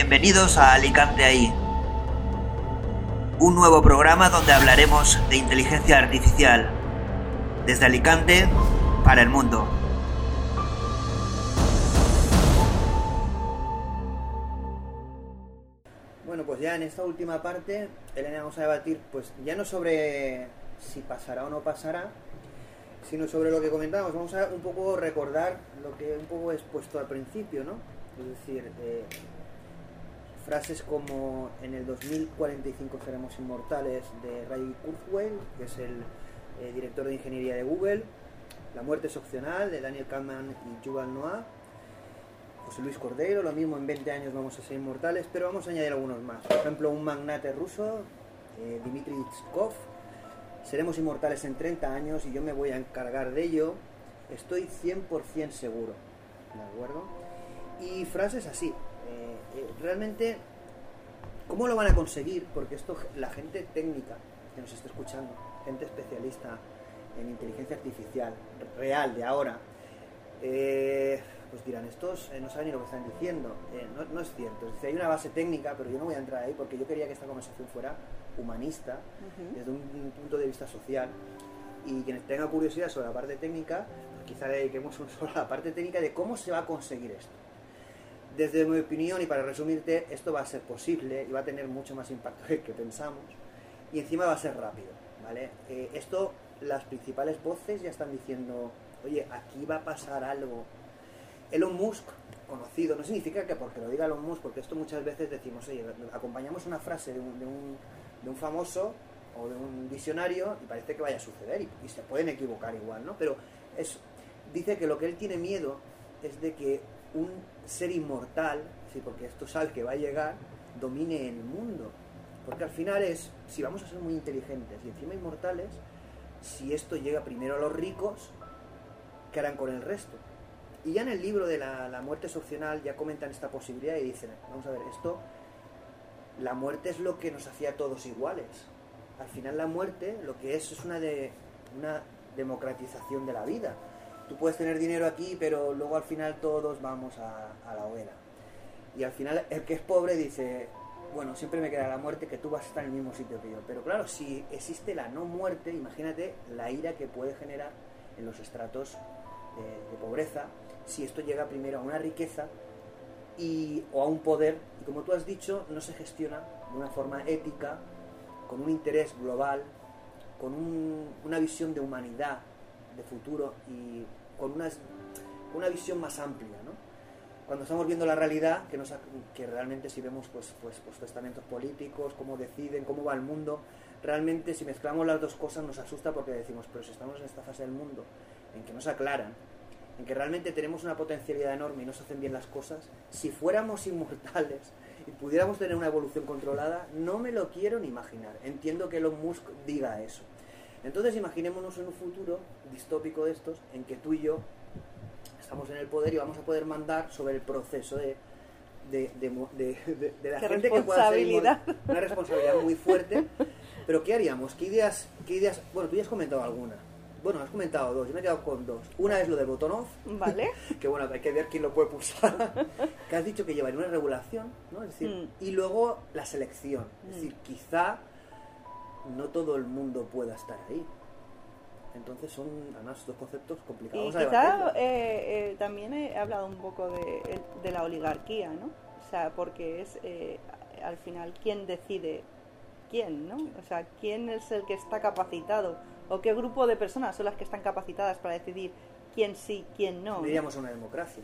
Bienvenidos a Alicante ahí. Un nuevo programa donde hablaremos de inteligencia artificial. Desde Alicante para el mundo. Bueno, pues ya en esta última parte, Elena, vamos a debatir, pues ya no sobre si pasará o no pasará, sino sobre lo que comentábamos. Vamos a un poco recordar lo que un poco expuesto al principio, ¿no? Es decir, eh, frases como en el 2045 seremos inmortales de Ray Kurzweil, que es el eh, director de ingeniería de Google, La muerte es opcional de Daniel Kahneman y Yuval Noah, José Luis Cordero, lo mismo en 20 años vamos a ser inmortales, pero vamos a añadir algunos más. Por ejemplo, un magnate ruso, eh, Dmitry Itzkov, seremos inmortales en 30 años y yo me voy a encargar de ello, estoy 100% seguro. ¿De acuerdo? Y frases así. Eh, realmente, ¿cómo lo van a conseguir? Porque esto, la gente técnica que nos está escuchando, gente especialista en inteligencia artificial, real, de ahora, eh, pues dirán, estos eh, no saben ni lo que están diciendo. Eh, no, no es cierto. Es decir, hay una base técnica, pero yo no voy a entrar ahí porque yo quería que esta conversación fuera humanista, desde un, un punto de vista social. Y quienes tengan curiosidad sobre la parte técnica, pues quizá dediquemos un solo a la parte técnica de cómo se va a conseguir esto. Desde mi opinión, y para resumirte, esto va a ser posible y va a tener mucho más impacto del que pensamos. Y encima va a ser rápido, ¿vale? Eh, esto, las principales voces ya están diciendo, oye, aquí va a pasar algo. Elon Musk, conocido, no significa que porque lo diga Elon Musk, porque esto muchas veces decimos, oye, acompañamos una frase de un, de un, de un famoso o de un visionario y parece que vaya a suceder y, y se pueden equivocar igual, ¿no? Pero es, dice que lo que él tiene miedo es de que un ser inmortal, sí, porque esto es al que va a llegar, domine el mundo. Porque al final es, si vamos a ser muy inteligentes y encima inmortales, si esto llega primero a los ricos, ¿qué harán con el resto? Y ya en el libro de la, muerte es opcional ya comentan esta posibilidad y dicen, vamos a ver, esto, la muerte es lo que nos hacía todos iguales. Al final la muerte lo que es es una, de, una democratización de la vida. Tú puedes tener dinero aquí, pero luego al final todos vamos a, la hoguera. Y al final el que es pobre dice, bueno, siempre me queda la muerte, que tú vas a estar en el mismo sitio que yo. Pero claro, si existe la no muerte, imagínate la ira que puede generar en los estratos de, de pobreza si esto llega primero a una riqueza y, o a un poder, y como tú has dicho, no se gestiona de una forma ética, con un interés global, con un- una visión de humanidad, de futuro y con unas- una visión más amplia, ¿no? Cuando estamos viendo la realidad, que, nos, que realmente si vemos pues, pues, pues testamentos políticos, cómo deciden, cómo va el mundo, realmente si mezclamos las dos cosas nos asusta porque decimos, pero si estamos en esta fase del mundo en que nos aclaran, en que realmente tenemos una potencialidad enorme y no se hacen bien las cosas, si fuéramos inmortales y pudiéramos tener una evolución controlada, no me lo quiero ni imaginar. Entiendo que Elon Musk diga eso. Entonces imaginémonos en un futuro distópico de estos, en que tú y yo estamos en el poder y vamos a poder mandar sobre el proceso de, de, de, de- de- la gente que pueda ser una responsabilidad muy fuerte. Pero ¿qué haríamos? ¿Qué ideas, qué ideas? Bueno, tú ya has comentado alguna. Bueno, has comentado dos, yo me he quedado con dos. Una es lo del botón off, ¿Vale? que bueno, hay que ver quién lo puede pulsar. que has dicho que llevaría una regulación, ¿no? Es decir, Mm. y luego la selección. Es Mm. decir, quizá no todo el mundo pueda estar ahí. Entonces son, además, dos conceptos Y complicados a quizá debatirlos. eh, eh, también he hablado un poco de, de la oligarquía, ¿no? O sea, porque es eh, al final quién decide quién, ¿no? O sea, quién es el que está capacitado o qué grupo de personas son las que están capacitadas para decidir quién sí, quién no. No ¿no? iríamos a una democracia.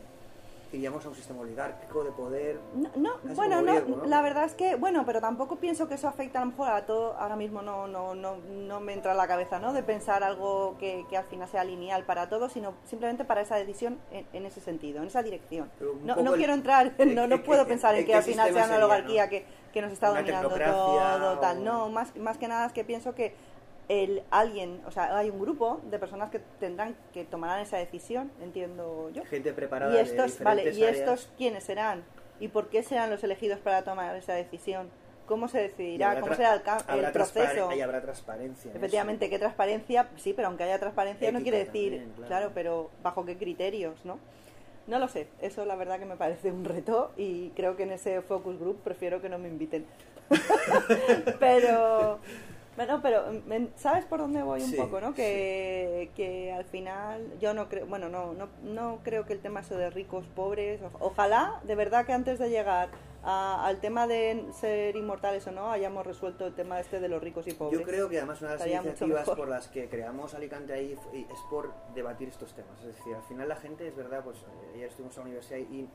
Iríamos a un sistema oligárquico de poder. No, bueno, no, la verdad es que, bueno, pero tampoco pienso que eso afecte a lo mejor a todo, ahora mismo no, no, no, no me entra en la cabeza, ¿no? De pensar algo que, que al final sea lineal para todos, sino simplemente para esa decisión en, en ese sentido, en esa dirección. No, no el- quiero entrar, en- no, no puedo en- pensar en, que al final sea una oligarquía que, que nos está dominando todo, tal. No, más, más que nada es que pienso que el alguien, o sea, hay un grupo de personas que tendrán que tomarán esa decisión, entiendo yo. Gente preparada Y de estos, vale, diferentes ¿y estos quiénes serán? ¿Y por qué serán los elegidos para tomar esa decisión? ¿Cómo se decidirá? ¿Cómo será el, el proceso? Y habrá transparencia. en Efectivamente, ¿qué transparencia? Sí, pero aunque haya transparencia no quiere decir, también, claro. claro. pero ¿bajo qué criterios, no? No lo sé, eso la verdad que me parece un reto y creo que en ese focus group prefiero que no me inviten. pero, bueno, pero me- ¿sabes por dónde voy un Sí, poco, no? Que, que al final yo no creo, bueno, no, no, no creo que el tema eso de ricos, pobres, ojalá de verdad que antes de llegar a- al tema de ser inmortales o no hayamos resuelto el tema este de los ricos y pobres. Yo creo que además una de las iniciativas por las que creamos Alicante ahí es por debatir estos temas. Es decir, al final la gente, es verdad, pues eh, ayer estuvimos en la universidad y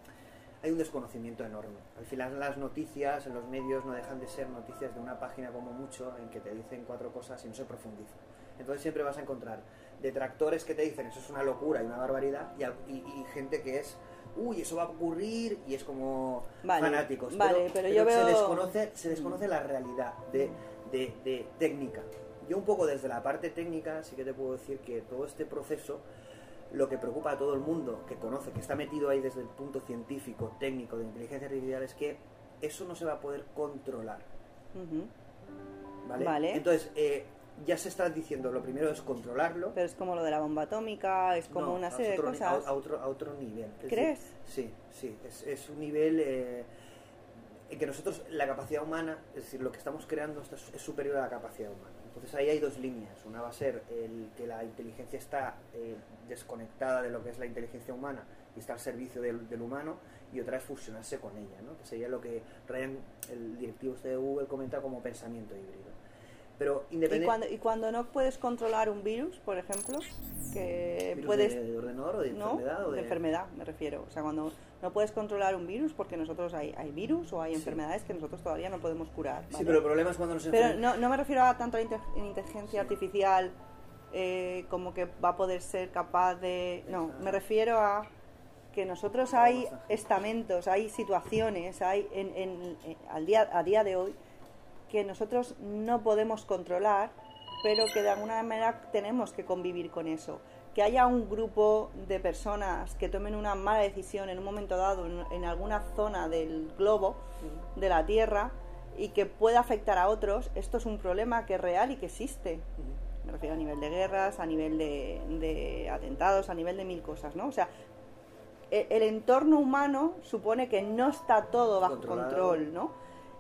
hay un desconocimiento enorme. Al final las noticias en los medios no dejan de ser noticias de una página como mucho en que te dicen cuatro cosas y no se profundiza. Entonces siempre vas a encontrar detractores que te dicen eso es una locura y una barbaridad y, al- y- y gente que es uy eso va a ocurrir y es como Vale, fanáticos vale, pero yo se veo- desconoce se desconoce la realidad de, de- de técnica yo un poco desde la parte técnica sí que te puedo decir que todo este proceso lo que preocupa a todo el mundo que conoce, que está metido ahí desde el punto científico, técnico, de inteligencia artificial, es que eso no se va a poder controlar. ¿Vale? Vale. Entonces, eh, ya se está diciendo, lo primero es controlarlo. Pero es como lo de la bomba atómica, es como No, una serie de otro cosas. A, a otro, a otro nivel. Es ¿Crees? decir, sí, sí. Es, es un nivel eh, en que nosotros, la capacidad humana, es decir, lo que estamos creando es superior a la capacidad humana. Entonces ahí hay dos líneas. Una va a ser el que la inteligencia está eh, desconectada de lo que es la inteligencia humana y está al servicio del, del humano, y otra es fusionarse con ella, ¿no? que sería lo que Ryan, el directivo este de Google, comenta como pensamiento híbrido. Pero Y cuando, y cuando no puedes controlar un virus, por ejemplo, que ¿Virus puedes... de, de ordenador o de ¿no? enfermedad? O de... enfermedad, me refiero. O sea, cuando no puedes controlar un virus, porque nosotros hay, hay virus o hay Sí. enfermedades que nosotros todavía no podemos curar. Sí, pero el problema es cuando nos Pero enfrentamos... no, no me refiero a tanto a la inte- inteligencia Sí. artificial eh, como que va a poder ser capaz de... No, Exacto. me refiero a que nosotros hay estamentos, hay situaciones, hay en, en- en- al día, a día de hoy que nosotros no podemos controlar, pero que de alguna manera tenemos que convivir con eso. Que haya un grupo de personas que tomen una mala decisión en un momento dado en, en alguna zona del globo, de la Tierra, y que pueda afectar a otros, esto es un problema que es real y que existe. Me refiero a nivel de guerras, a nivel de, de atentados, a nivel de mil cosas, ¿no? O sea, e- el entorno humano supone que no está todo bajo Controlado. control, ¿no?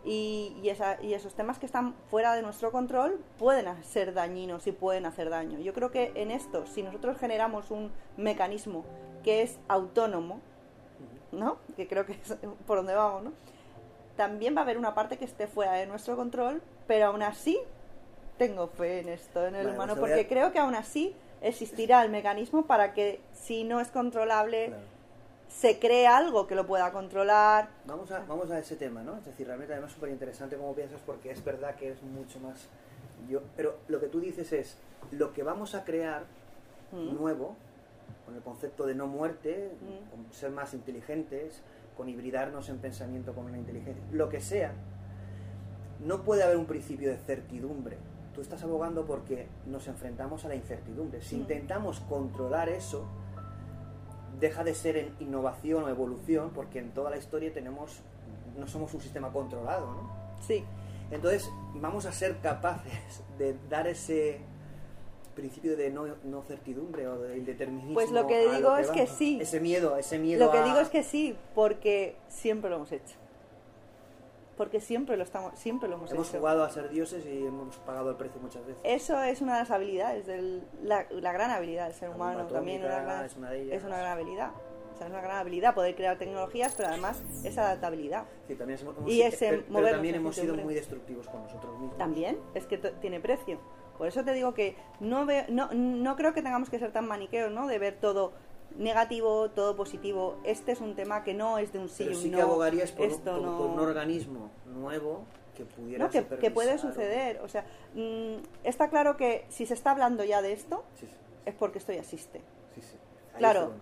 Y, y, esa- y esos temas que están fuera de nuestro control pueden ser dañinos y pueden hacer daño. Yo creo que en esto, si nosotros generamos un mecanismo que es autónomo, ¿no? Que creo que es por donde vamos, ¿no? También va a haber una parte que esté fuera de nuestro control, pero aún así tengo fe en esto, en el humano, pues a- porque creo que aún así existirá el mecanismo para que si no es controlable Claro. Se cree algo que lo pueda controlar. Vamos a, vamos a ese tema, ¿no? Es decir, realmente además es súper interesante cómo piensas porque es verdad que es mucho más... Yo, pero lo que tú dices es, lo que vamos a crear Mm. nuevo, con el concepto de no muerte, Mm. con ser más inteligentes, con hibridarnos en pensamiento con una inteligencia, lo que sea, no puede haber un principio de certidumbre. Tú estás abogando porque nos enfrentamos a la incertidumbre. Si Mm. intentamos controlar eso, deja de ser en innovación o evolución, porque en toda la historia tenemos, no somos un sistema controlado, ¿no? Sí, Entonces, vamos a ser capaces de dar ese principio de no, no certidumbre o de indeterminismo. Pues lo que digo es que vamos. sí. Ese miedo, ese miedo lo que a- digo es que sí, porque siempre lo hemos hecho. Porque siempre lo estamos, siempre lo hemos, hemos hecho. jugado a ser dioses y hemos pagado el precio muchas veces. Eso es una de las habilidades, del, la, la gran habilidad del ser La humano. También una atómica gran, es una de ellas. es una gran habilidad. O sea, es una gran habilidad poder crear tecnologías, pero además esa adaptabilidad. Sí, también hemos, Y ese pero, pero también hemos sido muy destructivos con nosotros mismos. También es que to- tiene precio. Por eso te digo que no, veo, no, no creo que tengamos que ser tan maniqueos, ¿no? De ver todo negativo, todo positivo. Este es un tema que no es de un sí Pero y un sí no. que abogarías por, Esto por- no... por un organismo nuevo que pudiera No, que, puede suceder. O sea, mm, está claro que si se está hablando ya de esto, Sí, sí, es porque esto ya existe. sí, sí. Ahí Claro,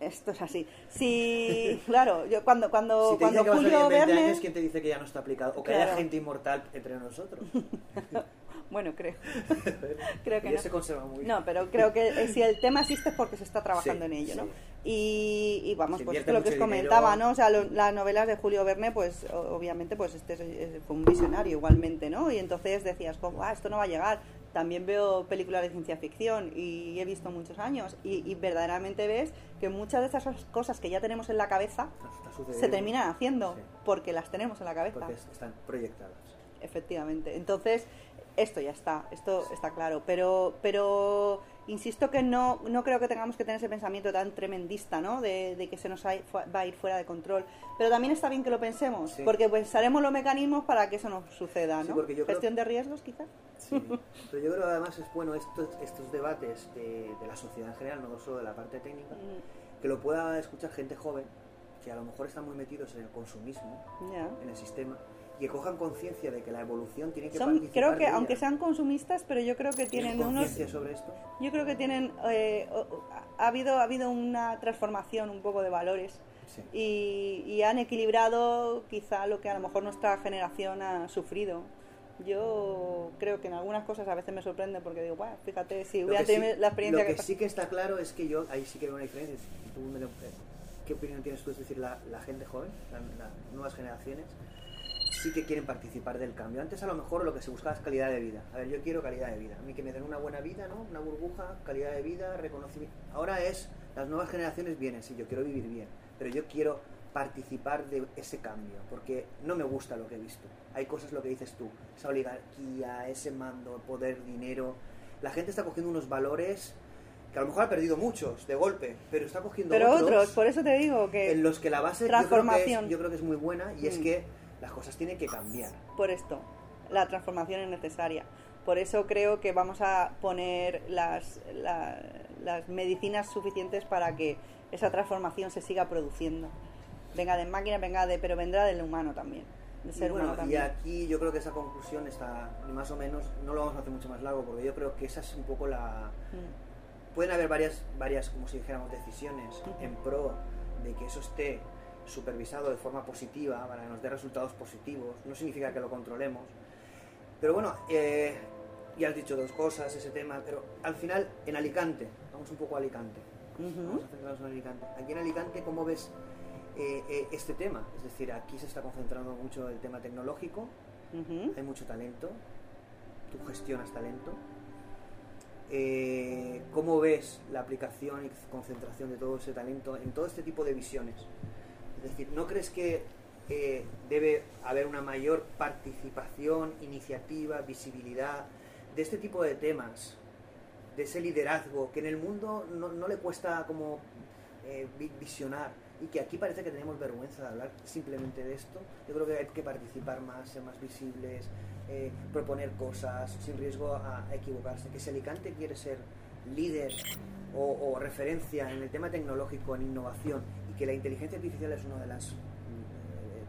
esto es así. Si, claro, yo cuando cuando Si te cuando Julio en 20 Verne, años, ¿quién te dice que ya no está aplicado? O que Claro. haya gente inmortal entre nosotros. bueno, creo, creo que ya no. se conserva muy bien. No, pero creo que eh, si el tema existe es porque se está trabajando Sí, en ello, ¿no? Y, y vamos, Se pues lo que os comentaba, dinero. ¿no? O sea, lo- las novelas de Julio Verne, pues obviamente, pues este es- fue un visionario igualmente, ¿no? Y entonces decías, como, ah, esto no va a llegar. también veo películas de ciencia ficción y he visto muchos años y, y verdaderamente ves que muchas de esas cosas que ya tenemos en la cabeza se terminan haciendo Sí. porque las tenemos en la cabeza. Porque es- están proyectadas. Efectivamente. Entonces, esto ya está, esto está claro. Pero, pero insisto que no, no creo que tengamos que tener ese pensamiento tan tremendista, ¿no? De, de que se nos va a ir fuera de control. Pero también está bien que lo pensemos, Sí. porque pensaremos los mecanismos para que eso no suceda, Sí, ¿no? creo- Gestión de riesgos, quizás. Sí. Pero yo creo que además es bueno estos, estos debates de, de la sociedad en general, no solo de la parte técnica, Mm, que lo pueda escuchar gente joven que a lo mejor están muy metidos en el consumismo, en el sistema, que cojan conciencia de que la evolución tiene que Son, participar creo que, de ella. aunque sean consumistas, pero yo creo que ¿Tienen unos sobre esto? Yo creo que tienen eh, ha habido ha habido una transformación un poco de valores Sí. y, y han equilibrado quizá lo que a lo mejor nuestra generación ha sufrido. Yo creo que en algunas cosas a veces me sorprende porque digo, bueno, fíjate, si hubiera que, sí, tenido la experiencia lo que que sí que está claro es que yo, ahí sí que veo una diferencia. tú me lo- eh, ¿Qué opinión tienes tú? Es decir, la, la gente joven, la- las nuevas generaciones, sí que quieren participar del cambio. Antes a lo mejor lo que se buscaba es calidad de vida. A ver, yo quiero calidad de vida. A mí que me den una buena vida, ¿no? Una burbuja, calidad de vida, reconocimiento. Ahora es, las nuevas generaciones vienen, sí, yo quiero vivir bien, pero yo quiero participar de ese cambio, porque no me gusta lo que he visto. Hay cosas, lo que dices tú, esa oligarquía, ese mando, poder, dinero. La gente está cogiendo unos valores que a lo mejor ha perdido muchos de golpe, pero está cogiendo pero otros, otros, por eso te digo que en los que la base yo creo que, Transformación. es, yo creo que es muy buena y es Mm. que las cosas tienen que cambiar. por esto la transformación es necesaria. Por eso creo que vamos a poner las, la- las medicinas suficientes para que esa transformación se siga produciendo. Venga de máquina, venga de, pero vendrá del humano también, del ser y bueno, humano y también. aquí yo creo que esa conclusión está más o menos, no lo vamos a hacer mucho más largo, porque yo creo que esa es un poco la... Mm. Pueden haber varias, varias como si dijéramos, decisiones en pro de que eso esté supervisado de forma positiva para que nos dé resultados positivos. No significa que lo controlemos. Pero bueno, eh, ya has dicho dos cosas, ese tema, pero al final en Alicante, vamos un poco a Alicante. Vamos a centrarnos en Alicante. Aquí en Alicante, ¿cómo ves eh, eh, este tema? Es decir, aquí se está concentrando mucho el tema tecnológico, hay mucho talento, tú gestionas talento. Eh, ¿Cómo ves la aplicación y concentración de todo ese talento en todo este tipo de visiones? Es decir, ¿no crees que eh, debe haber una mayor participación, iniciativa, visibilidad de este tipo de temas, de ese liderazgo que en el mundo no, le cuesta como eh, vi- visionar y que aquí parece que tenemos vergüenza de hablar simplemente de esto. Yo creo que hay que participar más, ser más visibles, eh, proponer cosas sin riesgo a, equivocarse. Que si Alicante quiere ser líder o, referencia en el tema tecnológico, en innovación, que la inteligencia artificial es uno de los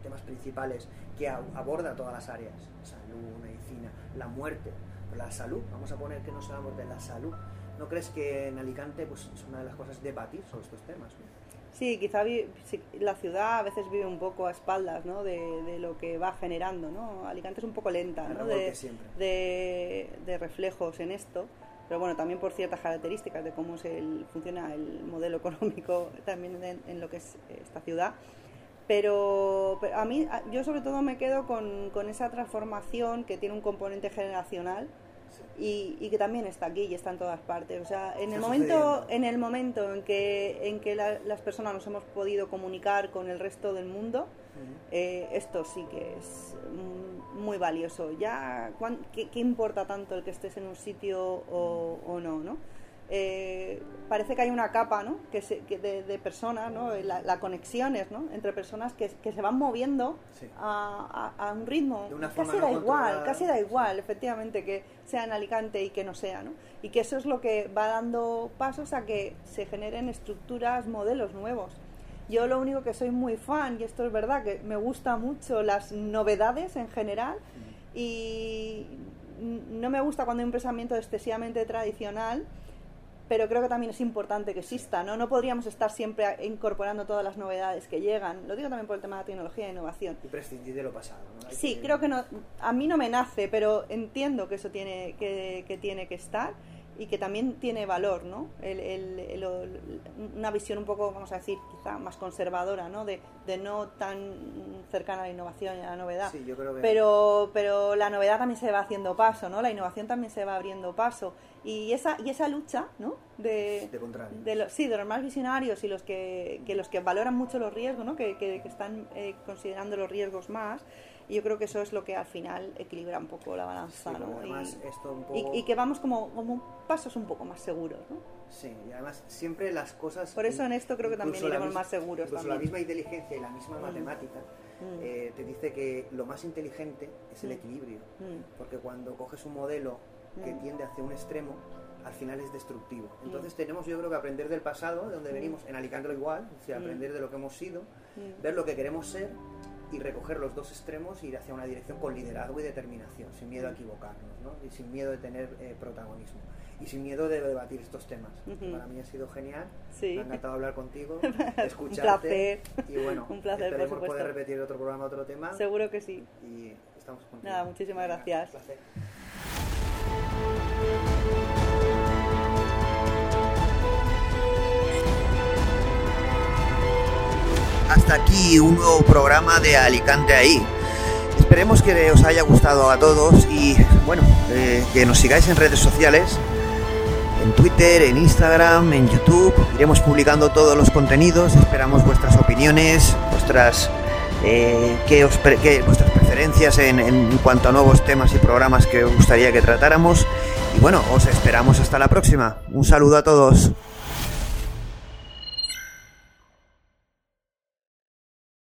temas principales que a- aborda todas las áreas, salud, medicina, la muerte, la salud, vamos a poner que no se de la salud. ¿No crees que en Alicante pues, es una de las cosas debatir sobre estos temas? Sí, quizá vi- la ciudad a veces vive un poco a espaldas ¿no? de, de lo que va generando. ¿no? Alicante es un poco lenta de reflejos en esto, pero bueno, también por ciertas características de cómo es el, funciona el modelo económico también en, en lo que es esta ciudad. Pero, pero a mí, yo sobre todo me quedo con, con esa transformación que tiene un componente generacional y, y que también está aquí y está en todas partes. O sea, en el momento, en el momento en que, en que la- las personas nos hemos podido comunicar con el resto del mundo, eh, esto sí que es mm, muy valioso. Ya, ¿qué, qué importa tanto el que estés en un sitio o, o no, no? Eh, parece que hay una capa ¿no? que se- que de, de personas, ¿no? la, la conexiones ¿no? entre personas que, que se van moviendo Sí. a, a- a un ritmo. De una casi forma da igual, casi da igual, efectivamente, que sea en Alicante y que no sea. ¿no? Y que eso es lo que va dando pasos a que se generen estructuras, modelos nuevos. Yo lo único que soy muy fan, y esto es verdad, que me gusta mucho las novedades en general y no me gusta cuando hay un pensamiento excesivamente tradicional, pero creo que también es importante que exista, ¿no? No podríamos estar siempre incorporando todas las novedades que llegan. Lo digo también por el tema de la tecnología e innovación. Y prescindir de lo pasado. ¿no? Hay Sí, creo que no, a mí no me nace, pero entiendo que eso tiene que, que tiene que estar y que también tiene valor, ¿no? El, el- el- una visión un poco, vamos a decir, quizá más conservadora, ¿no? De, de no tan cercana a la innovación y a la novedad. Sí, yo creo que... Pero, pero la novedad también se va haciendo paso, ¿no? La innovación también se va abriendo paso. Y esa, y esa lucha, ¿no? De, De de los, sí, de los más visionarios y los que, que los que valoran mucho los riesgos, ¿no? Que, que- que están eh, considerando los riesgos más. Y yo creo que eso es lo que al final equilibra un poco la balanza, Sí, ¿no? Y- esto un y, poco... y que vamos como, como pasos un poco más seguros, ¿no? Sí, y además siempre las cosas... Por eso en esto creo que también iremos más seguros Incluso también. la misma inteligencia y la misma Mm. matemática Mm. eh, te dice que lo más inteligente es el Mm. equilibrio. Mm. Porque cuando coges un modelo que Mm. tiende hacia un extremo, al final es destructivo. Mm. Entonces tenemos yo creo que aprender del pasado, de donde Mm. venimos, en Alicante lo igual, decir, Mm. aprender de lo que hemos sido, ver lo que queremos ser y recoger los dos extremos e ir hacia una dirección con liderazgo y determinación, sin miedo a equivocarnos, ¿no? y sin miedo de tener eh, protagonismo. Y sin miedo de debatir estos temas. Ujú. Para mí ha sido genial. Sí. Me ha encantado hablar contigo, Un escucharte. placer. Y bueno, Un placer, por esperemos supuesto. poder repetir otro programa, otro tema. Seguro que sí. Y estamos contigo. Nada, muchísimas Venga, gracias. Hasta aquí un nuevo programa de Alicante ahí. Esperemos que os haya gustado a todos y bueno, eh, que nos sigáis en redes sociales, en Twitter, en Instagram, en YouTube. Iremos publicando todos los contenidos. Esperamos vuestras opiniones, vuestras eh, qué- vuestras preferencias en, en cuanto a nuevos temas y programas que os gustaría que tratáramos. Y bueno, os esperamos hasta la próxima. Un saludo a todos.